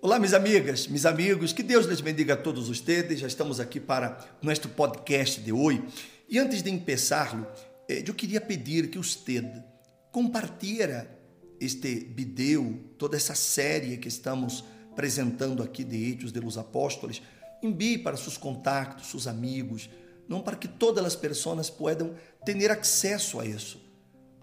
Olá, minhas amigas, meus amigos, que Deus les bendiga a todos vocês. Já estamos aqui para nosso podcast de hoje. E antes de começar-lo, eh, eu queria pedir que você compartilhe este vídeo, toda essa série que estamos apresentando aqui de Hechos de los Apóstolos. Envie para seus contatos, seus amigos, não para que todas as pessoas possam ter acesso a isso.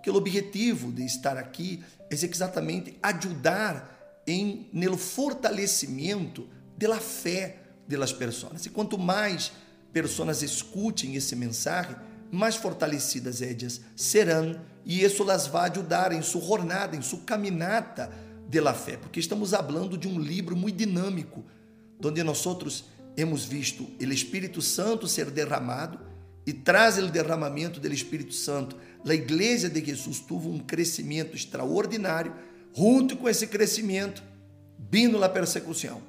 Que o objetivo de estar aqui é exatamente ajudar em no fortalecimento da fé das pessoas. E quanto mais pessoas escutem esse mensagem, mais fortalecidas elas serão e isso las vai ajudar em sua jornada, em sua caminhada de fé, porque estamos falando de um livro muito dinâmico, onde nós outros hemos visto o Espírito Santo ser derramado e traz o derramamento do Espírito Santo. A igreja de Jesus teve um crescimento extraordinário junto com esse crescimento, vindo a persecução,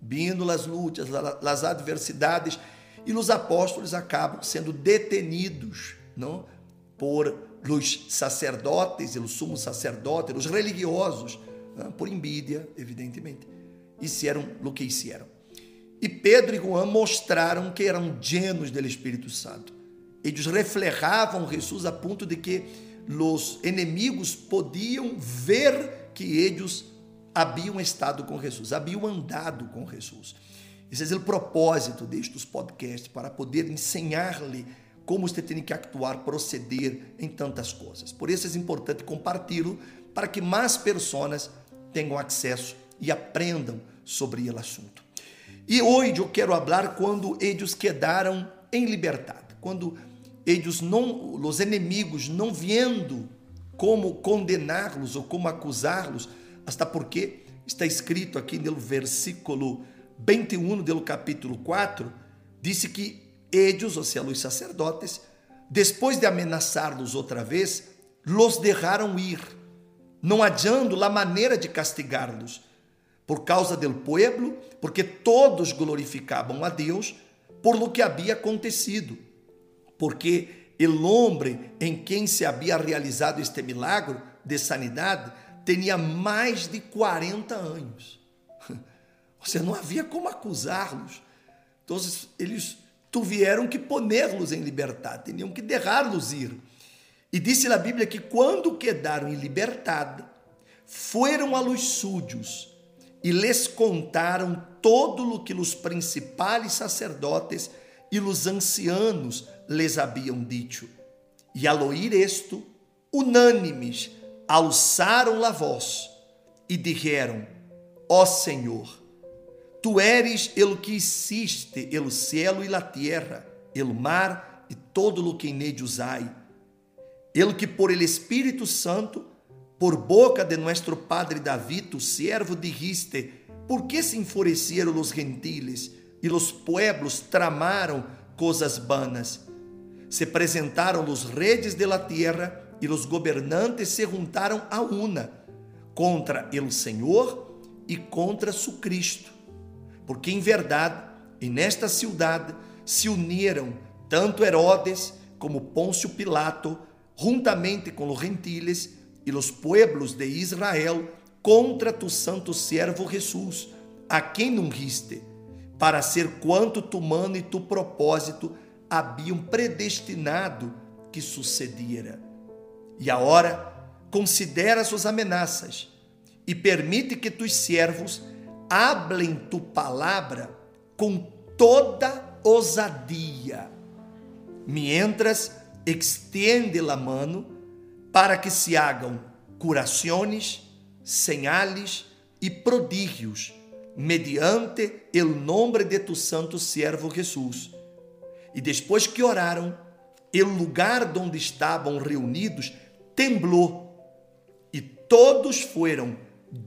vindo as lutas, as adversidades, e os apóstolos acabam sendo detenidos não? por os sacerdotes, os sumos sacerdotes, os religiosos, não? por envidia, evidentemente. Hicieron o que hicieron. E Pedro e Juan mostraram que eram llenos do Espírito Santo. Eles reflejavam Jesus a ponto de que os inimigos podiam ver que eles haviam estado com Jesus, haviam andado com Jesus. Esse é o propósito destes podcasts, para poder ensinar-lhe como você tem que actuar, proceder em tantas coisas. Por isso é importante compartilhá-lo para que mais pessoas tenham acesso e aprendam sobre o assunto. E hoje eu quero falar quando eles quedaram em liberdade, quando eles não, os inimigos não vendo como condená-los ou como acusá-los, hasta porque está escrito aqui no versículo 21 do capítulo 4, disse que eles, ou seja, os sacerdotes, depois de ameaçá-los outra vez, los deixaram ir, não adiando a maneira de castigá-los, por causa do povo, porque todos glorificavam a Deus por lo que havia acontecido, porque el hombre em quem se havia realizado este milagre de sanidade tinha mais de 40 anos. Seja, não havia como acusá-los. Então, eles tiveram que ponerlos em liberdade, tinham que deixá-los ir. E disse na Bíblia que quando quedaram em liberdade, foram a los súdios e lhes contaram todo o que os principais sacerdotes e os ancianos les haviam dicho. E al oír esto, unânimes, alçaram a voz e dijeron: Ó oh Senhor, tu eres el que hiciste el cielo e la tierra, el mar e todo lo que en ellos hay. El que por el Espírito Santo, por boca de nuestro Padre David, tu siervo, dijiste: ¿Por que se enfureceram os gentiles e os pueblos tramaram coisas vanas? Se apresentaram os redes de la tierra e os governantes se juntaram a una contra el Senhor e contra su Cristo. Porque em verdade, e nesta cidade se uniram tanto Herodes como Pôncio Pilato, juntamente com os gentiles e os pueblos de Israel, contra tu santo servo Jesus, a quem não riste, para ser quanto tu mano e tu propósito haviam predestinado que sucediera. E agora considera suas ameaças e permite que tus servos hablem tu palavra com toda ousadia. Mientras extiende la mano para que se hagam curações, señales e prodígios mediante el nome de tu santo servo Jesus e depois que oraram, o lugar onde estavam reunidos temblou e todos foram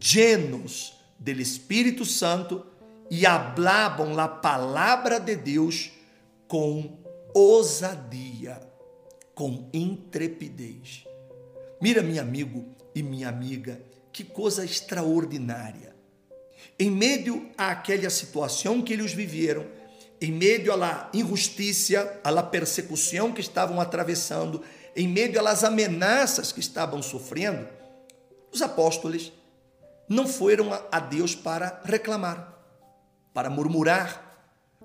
llenos do Espírito Santo e hablavam a palavra de Deus com ousadia, com intrepidez. Mira, meu amigo e minha amiga, que coisa extraordinária. Em meio àquela situação que eles viveram, em meio à injustiça, à persecução que estavam atravessando, em meio às ameaças que estavam sofrendo, os apóstolos não foram a Deus para reclamar, para murmurar,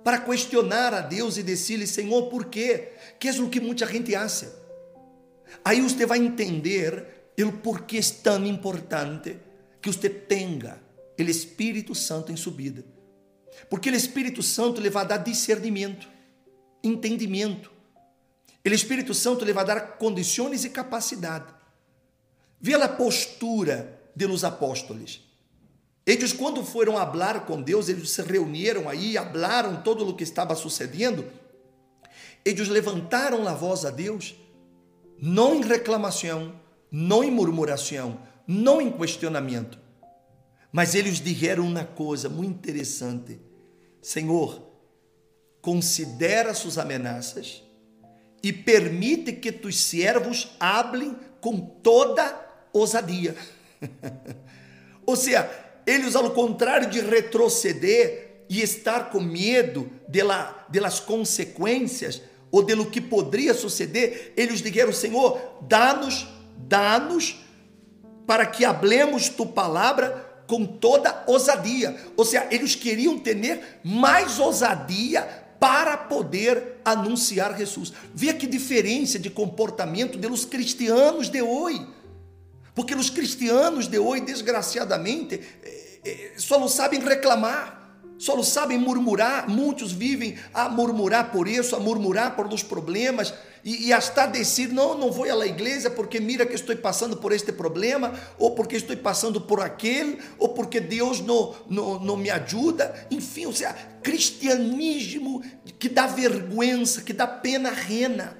para questionar a Deus e dizer-lhe, Senhor, por quê? Que é o que muita gente acha. Aí você vai entender o porquê é tão importante que você tenha o Espírito Santo em sua vida. Porque o Espírito Santo lhe vai dar discernimento, entendimento. O Espírito Santo lhe vai dar condições e capacidade. Vê a postura de los apóstolos. Eles, quando foram falar com Deus, eles se reuniram aí, falaram todo o que estava sucedendo. Eles levantaram a voz a Deus, não em reclamação, não em murmuração, não em questionamento, mas eles disseram uma coisa muito interessante: Senhor, considera suas ameaças e permite que tus servos hablem com toda ousadia. Ou seja, eles, ao contrário de retroceder e estar com medo de, la, de las consequências ou de lo que poderia suceder, eles disseram: Senhor, dá-nos, dá-nos, para que hablemos tu palavra com toda ousadia. Ou seja, eles queriam ter mais ousadia para poder anunciar Jesus. Veja que diferença de comportamento dos cristianos de hoje. Porque os cristianos de hoje, desgraciadamente, eh, eh, só não sabem reclamar só não sabem murmurar. Muitos vivem a murmurar por isso, a murmurar por os problemas e, e hasta dizer: não, não vou à igreja porque mira que estou passando por este problema, ou porque estou passando por aquele, ou porque Deus não, não, não me ajuda. Enfim, ou seja, cristianismo que dá vergonha, que dá pena rena.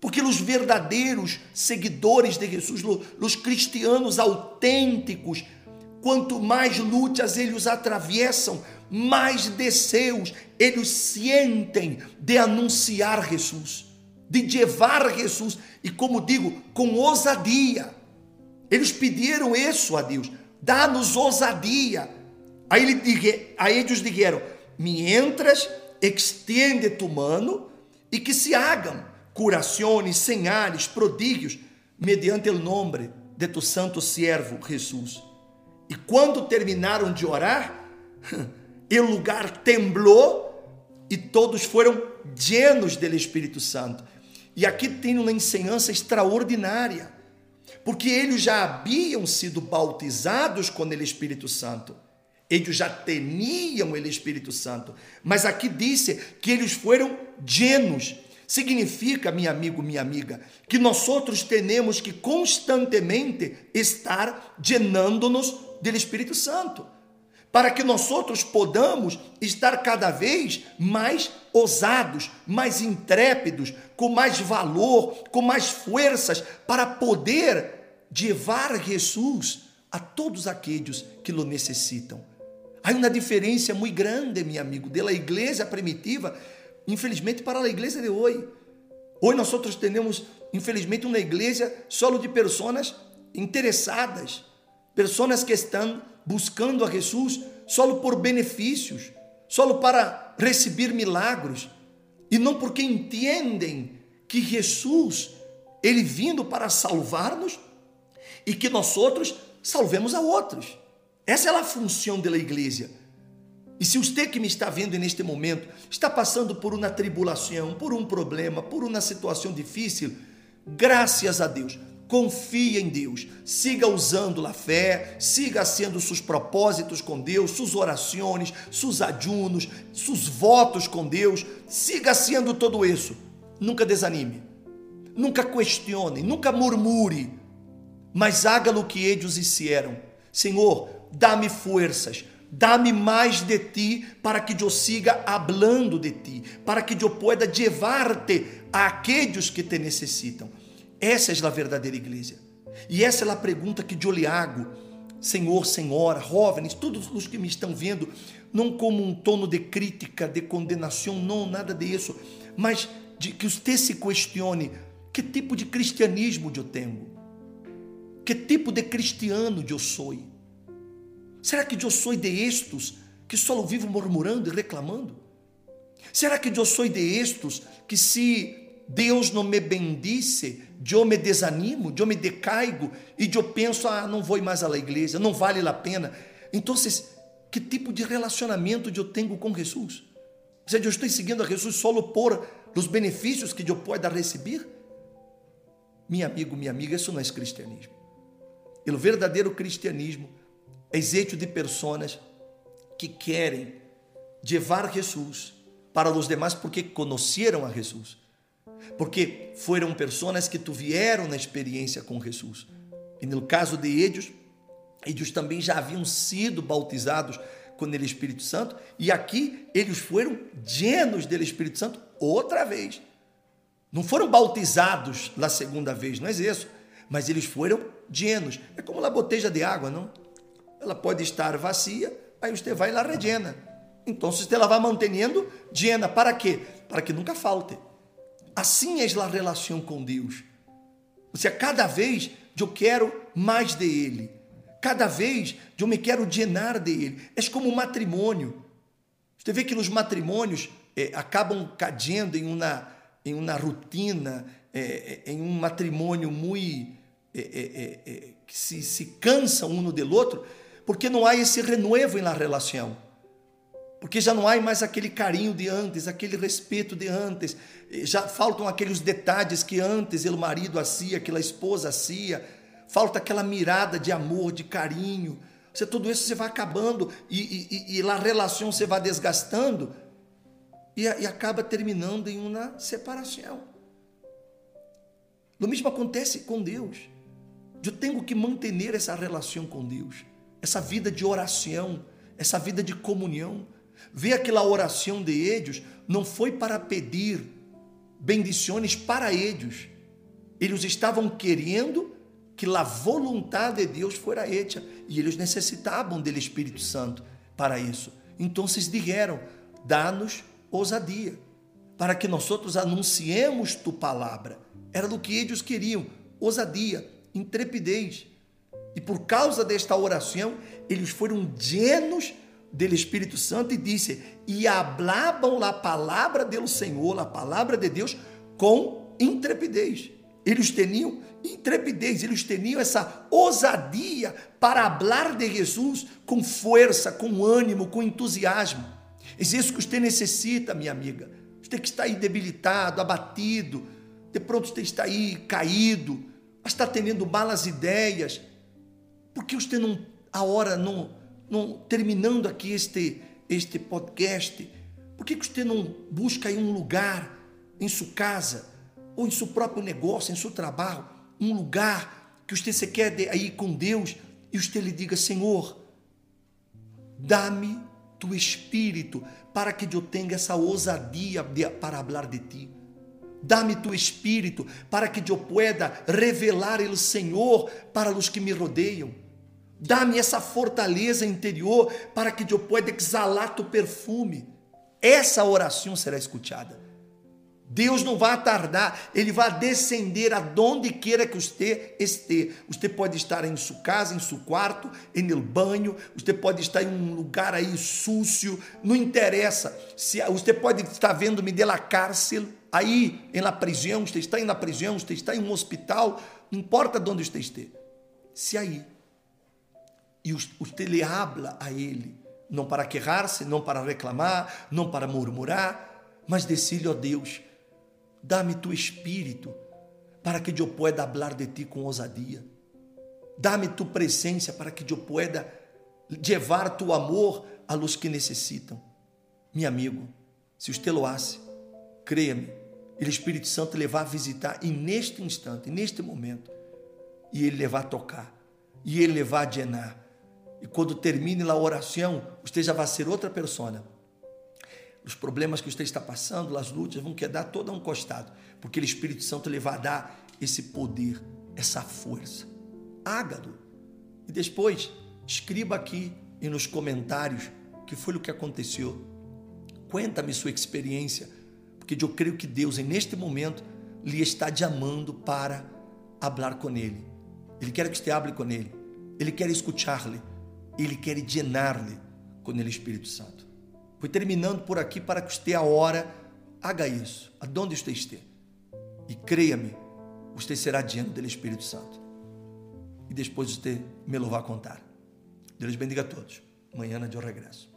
Porque os verdadeiros seguidores de Jesus, os cristianos autênticos, quanto mais lutas eles atravessam, mais desejos eles sentem de anunciar Jesus, de levar Jesus, e como digo, com ousadia. Eles pediram isso a Deus, dá-nos ousadia. Aí, ele, aí eles disseram: mientras extiende tu mano e que se hagam curações, señales, prodígios, mediante o nome de tu santo servo Jesus. E quando terminaram de orar, e o lugar temblou e todos foram llenos do Espírito Santo. E aqui tem uma ensinança extraordinária, porque eles já haviam sido bautizados com o Espírito Santo. Eles já tinham o Espírito Santo, mas aqui disse que eles foram llenos. Significa, meu amigo, minha amiga, que nós outros temos que constantemente estar llenando-nos do Espírito Santo para que nós outros podamos estar cada vez mais ousados, mais intrépidos, com mais valor, com mais forças, para poder levar Jesus a todos aqueles que o necessitam. Há uma diferença muito grande, meu amigo, da igreja primitiva, infelizmente, para a igreja de hoje. Hoje nós outros temos, infelizmente, uma igreja solo de pessoas interessadas, pessoas que estão buscando a Jesus só por benefícios, só para receber milagros, e não porque entendem que Jesus, ele vindo para salvar-nos e que nós outros salvemos a outros. Essa é a função da igreja. E se você que me está vendo neste momento está passando por uma tribulação, por um problema, por uma situação difícil, graças a Deus, Confie em Deus, siga usando a fé, siga sendo seus propósitos com Deus, suas orações, seus ajunos, seus votos com Deus, siga sendo tudo isso. Nunca desanime, nunca questione, nunca murmure, mas haga o que eles hicieron. Senhor, dá-me forças, dá-me mais de ti para que eu siga hablando de ti, para que eu pueda llevar-te a aqueles que te necessitam. Essa é a verdadeira igreja. E essa é a pergunta que lhe hago, Senhor, Senhora, jovens, todos os que me estão vendo, não como um tono de crítica, de condenação, não, nada disso, mas de que você se questione: que tipo de cristianismo eu tenho? Que tipo de cristiano eu sou? Será que eu sou de estes que só vivo murmurando e reclamando? Será que eu sou de estes que se Deus não me bendice, eu me desanimo, eu me decaigo e eu penso, ah, não vou mais à igreja, não vale a pena. Então, que tipo de relacionamento eu tenho com Jesus? Ou seja, eu estou seguindo a Jesus só por os benefícios que eu possa receber? Meu amigo, minha amiga, isso não é cristianismo. O verdadeiro cristianismo é jeito de pessoas que querem levar Jesus para os demais porque conheceram a Jesus. Porque foram pessoas que tiveram na experiência com Jesus. E no caso de eles, eles também já haviam sido bautizados com o Espírito Santo, e aqui eles foram llenos do Espírito Santo outra vez. Não foram bautizados na segunda vez, não é isso, mas eles foram llenos. É como uma botija de água, não? Ela pode estar vazia, aí você vai lá rellena. Então, você ela vai mantendo llena. Para quê? Para que nunca falte. Assim é a relação com Deus. Você, cada vez eu quero mais de Ele. Cada vez eu me quero llenar de Ele. É como um matrimônio. Você vê que nos matrimônios é, acabam caindo em uma, em uma rotina, é, em um matrimônio muito. É, que se, se cansa um do outro, porque não há esse renovo na relação. Porque já não há mais aquele carinho de antes, aquele respeito de antes, já faltam aqueles detalhes que antes o marido hacía, aquela esposa hacía, falta aquela mirada de amor, de carinho. Você, tudo isso você vai acabando e, e, e a relação você vai desgastando e, e acaba terminando em uma separação. O mesmo acontece com Deus. Eu tenho que manter essa relação com Deus, essa vida de oração, essa vida de comunhão. Ver aquela oração de eles não foi para pedir bendições para eles. Eles estavam querendo que a vontade de Deus fora hecha e eles necessitavam do Espírito Santo para isso. Então eles disseram: dá-nos ousadia, para que nós outros anunciemos tu palavra. Era do que eles queriam, ousadia, intrepidez. E por causa desta oração, eles foram llenos do Espírito Santo e disse: e hablavam a palavra do Senhor, a palavra de Deus, com intrepidez. Eles tinham intrepidez, eles tinham essa ousadia para falar de Jesus com força, com ânimo, com entusiasmo. É isso que você necessita, minha amiga. Você que está aí debilitado, abatido, de pronto você está aí caído, está tendo malas ideias. Porque você não, a hora não, não terminando aqui este este podcast, por que você não busca aí um lugar em sua casa? ou em seu próprio negócio, em seu trabalho, um lugar que você se quer aí com Deus e você lhe diga: Senhor, dá-me tu espírito para que eu tenha essa ousadia de, para falar de ti. Dá-me tu espírito para que eu pueda revelar o Senhor para os que me rodeiam. Dá-me essa fortaleza interior para que eu pueda exalar tu perfume. Essa oração será escutada. Deus não vai tardar, Ele vai descender aonde queira que você esteja. Você pode estar em sua casa, em seu quarto, em el banho, você pode estar em um lugar aí sucio, não interessa. Se Você pode estar vendo-me de la cárcel, aí em la prisão, você está em la prisão, você está em um hospital, não importa onde você esteja. Se aí, e você lhe habla a Ele, não para queixar-se, não para reclamar, não para murmurar, mas decide, ó Deus, Dá-me tu espírito para que eu pueda falar de ti com ousadia. Dá-me tu presença para que eu pueda levar tu amor a los que necessitam. Meu amigo, se você lo hace, creia-me, o Espírito Santo lhe vai visitar e neste instante, neste momento, e ele lhe vai tocar, e ele lhe vai llenar. E quando termine a oração, você já vai ser outra pessoa os problemas que você está passando, as lutas, vão quedar todo a um costado, porque o Espírito Santo lhe vai dar esse poder, essa força. Ágado. E depois, escreva aqui e nos comentários que foi o que aconteceu. Conta-me sua experiência, porque eu creio que Deus, neste momento, lhe está te amando para falar com Ele. Ele quer que você hable com Ele. Ele quer escutar-lhe. Ele quer llenar-lhe com o Espírito Santo. Fui terminando por aqui para que você a hora haga isso, aonde você esteja. E creia-me, você será lleno do Espírito Santo. E depois você me lo vai contar. Deus bendiga a todos. Amanhã eu regresso.